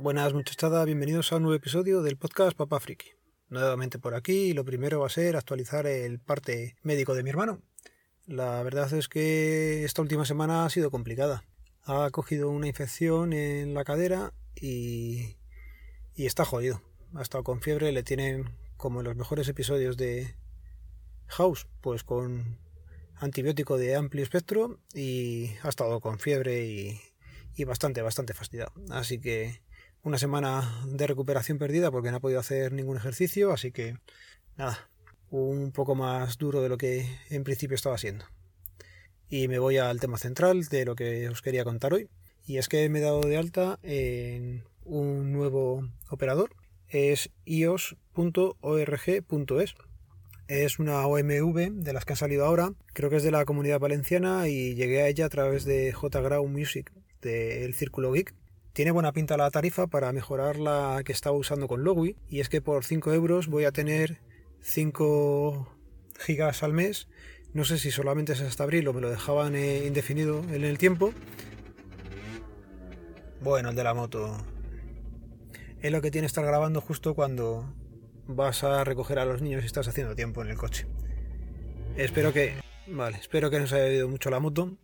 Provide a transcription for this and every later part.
Buenas muchachada, bienvenidos a un nuevo episodio del podcast Papá Friki. Nuevamente por aquí, lo primero va a ser actualizar el parte médico de mi hermano. La verdad es que esta última semana ha sido complicada. Ha cogido una infección en la cadera y, y está jodido. Ha estado con fiebre, le tienen como en los mejores episodios de House, pues con antibiótico de amplio espectro y ha estado con fiebre y, y bastante, bastante fastidiado. Así que una semana de recuperación perdida porque no ha podido hacer ningún ejercicio, así que nada, un poco más duro de lo que en principio estaba siendo. Y me voy al tema central de lo que os quería contar hoy. Y es que me he dado de alta en un nuevo operador. Es ios.org.es. Es una OMV de las que han salido ahora. Creo que es de la comunidad valenciana y llegué a ella a través de J. Grau Music del Círculo Geek tiene buena pinta la tarifa para mejorar la que estaba usando con Logi y es que por 5 euros voy a tener 5 gigas al mes. No sé si solamente es hasta abril o me lo dejaban eh, indefinido en el tiempo. Bueno, el de la moto. Es lo que tiene estar grabando justo cuando vas a recoger a los niños y estás haciendo tiempo en el coche. Espero que... Vale, espero que no se haya oído mucho la moto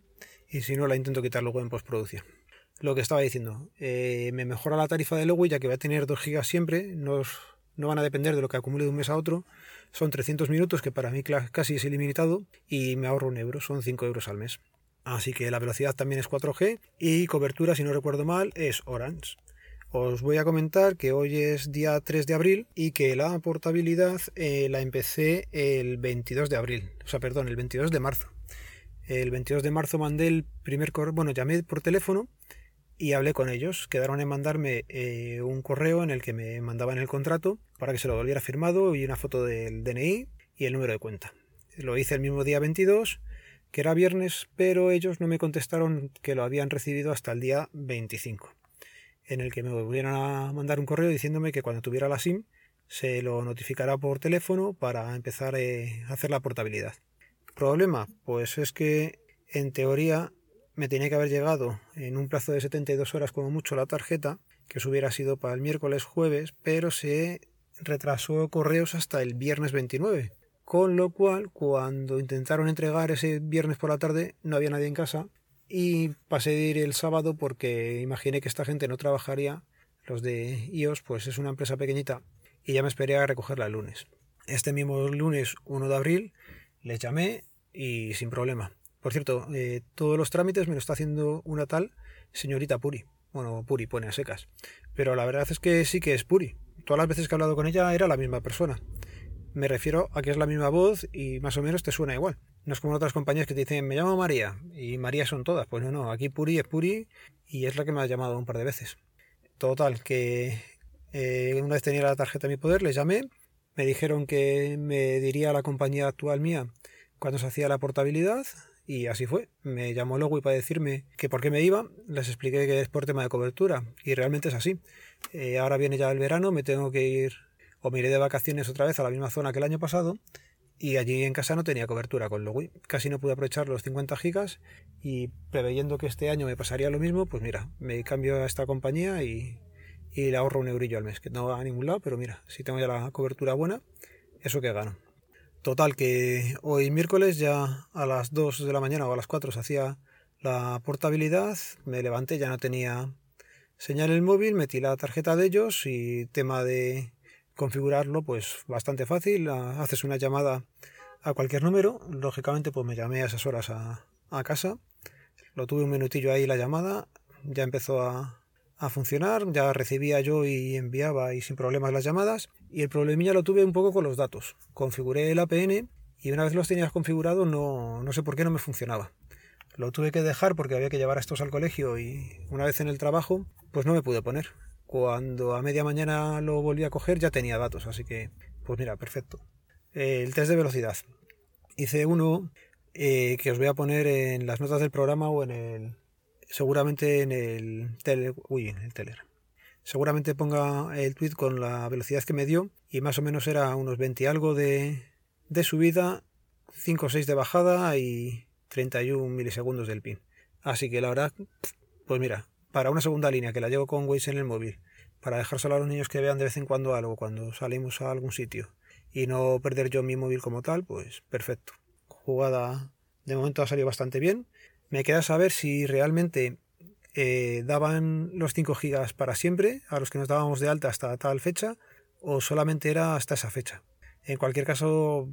y si no la intento quitar luego en postproducción lo que estaba diciendo. Eh, me mejora la tarifa de Logi ya que voy a tener 2 gigas siempre. No, no van a depender de lo que acumule de un mes a otro. Son 300 minutos, que para mí casi es ilimitado. Y me ahorro un euro, son 5 euros al mes. Así que la velocidad también es 4G. Y cobertura, si no recuerdo mal, es Orange. Os voy a comentar que hoy es día 3 de abril y que la portabilidad eh, la empecé el 22 de abril. O sea, perdón, el 22 de marzo. El 22 de marzo mandé el primer correo, bueno, llamé por teléfono y hablé con ellos. Quedaron en mandarme eh, un correo en el que me mandaban el contrato para que se lo volviera firmado y una foto del DNI y el número de cuenta. Lo hice el mismo día 22, que era viernes, pero ellos no me contestaron que lo habían recibido hasta el día 25, en el que me volvieron a mandar un correo diciéndome que cuando tuviera la SIM se lo notificará por teléfono para empezar eh, a hacer la portabilidad. ¿Problema? Pues es que en teoría me tenía que haber llegado en un plazo de 72 horas como mucho la tarjeta, que os hubiera sido para el miércoles jueves, pero se retrasó correos hasta el viernes 29. Con lo cual, cuando intentaron entregar ese viernes por la tarde, no había nadie en casa y pasé de ir el sábado porque imaginé que esta gente no trabajaría. Los de iOS, pues es una empresa pequeñita y ya me esperé a recogerla el lunes. Este mismo lunes 1 de abril les llamé y sin problema. Por cierto, eh, todos los trámites me lo está haciendo una tal señorita Puri. Bueno, Puri pone a secas. Pero la verdad es que sí que es Puri. Todas las veces que he hablado con ella era la misma persona. Me refiero a que es la misma voz y más o menos te suena igual. No es como otras compañías que te dicen, me llamo María, y María son todas. Pues no, no, aquí Puri es Puri y es la que me ha llamado un par de veces. Total, que eh, una vez tenía la tarjeta en mi poder, les llamé, me dijeron que me diría la compañía actual mía cuando se hacía la portabilidad, y así fue. Me llamó Logui para decirme que por qué me iba. Les expliqué que es por tema de cobertura. Y realmente es así. Eh, ahora viene ya el verano, me tengo que ir o me iré de vacaciones otra vez a la misma zona que el año pasado. Y allí en casa no tenía cobertura con Logui. Casi no pude aprovechar los 50 gigas. Y preveyendo que este año me pasaría lo mismo, pues mira, me cambio a esta compañía y, y le ahorro un eurillo al mes. Que no va a ningún lado, pero mira, si tengo ya la cobertura buena, eso que gano. Total, que hoy miércoles ya a las 2 de la mañana o a las 4 se hacía la portabilidad, me levanté, ya no tenía señal en el móvil, metí la tarjeta de ellos y tema de configurarlo pues bastante fácil, haces una llamada a cualquier número, lógicamente pues me llamé a esas horas a, a casa, lo tuve un minutillo ahí la llamada, ya empezó a, a funcionar, ya recibía yo y enviaba y sin problemas las llamadas y el problemilla lo tuve un poco con los datos. Configuré el APN y una vez los tenías configurado no, no sé por qué no me funcionaba. Lo tuve que dejar porque había que llevar a estos al colegio y una vez en el trabajo pues no me pude poner. Cuando a media mañana lo volví a coger ya tenía datos, así que pues mira, perfecto. El test de velocidad. Hice uno eh, que os voy a poner en las notas del programa o en el, seguramente en el, tele, uy, en el. Seguramente ponga el tweet con la velocidad que me dio y más o menos era unos 20 y algo de, de subida, 5 o 6 de bajada y 31 milisegundos del pin. Así que la verdad, pues mira, para una segunda línea que la llevo con Waze en el móvil para dejárselo a los niños que vean de vez en cuando algo cuando salimos a algún sitio y no perder yo mi móvil como tal, pues perfecto. Jugada de momento ha salido bastante bien. Me queda saber si realmente eh, daban los 5 gigas para siempre a los que nos dábamos de alta hasta tal fecha o solamente era hasta esa fecha. En cualquier caso,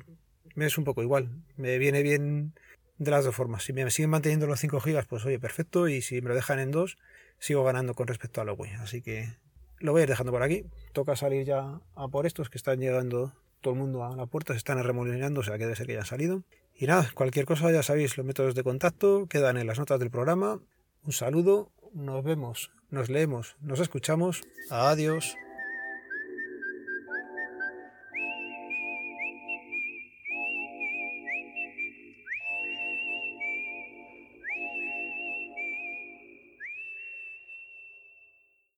me es un poco igual. Me viene bien de las dos formas. Si me siguen manteniendo los 5 gigas, pues oye, perfecto. Y si me lo dejan en 2, sigo ganando con respecto a lo Wii. Así que lo voy a ir dejando por aquí. Toca salir ya a por estos que están llegando todo el mundo a la puerta, se están remolinando, o sea que debe ser que ya han salido. Y nada, cualquier cosa ya sabéis, los métodos de contacto quedan en las notas del programa. Un saludo, nos vemos, nos leemos, nos escuchamos. Adiós.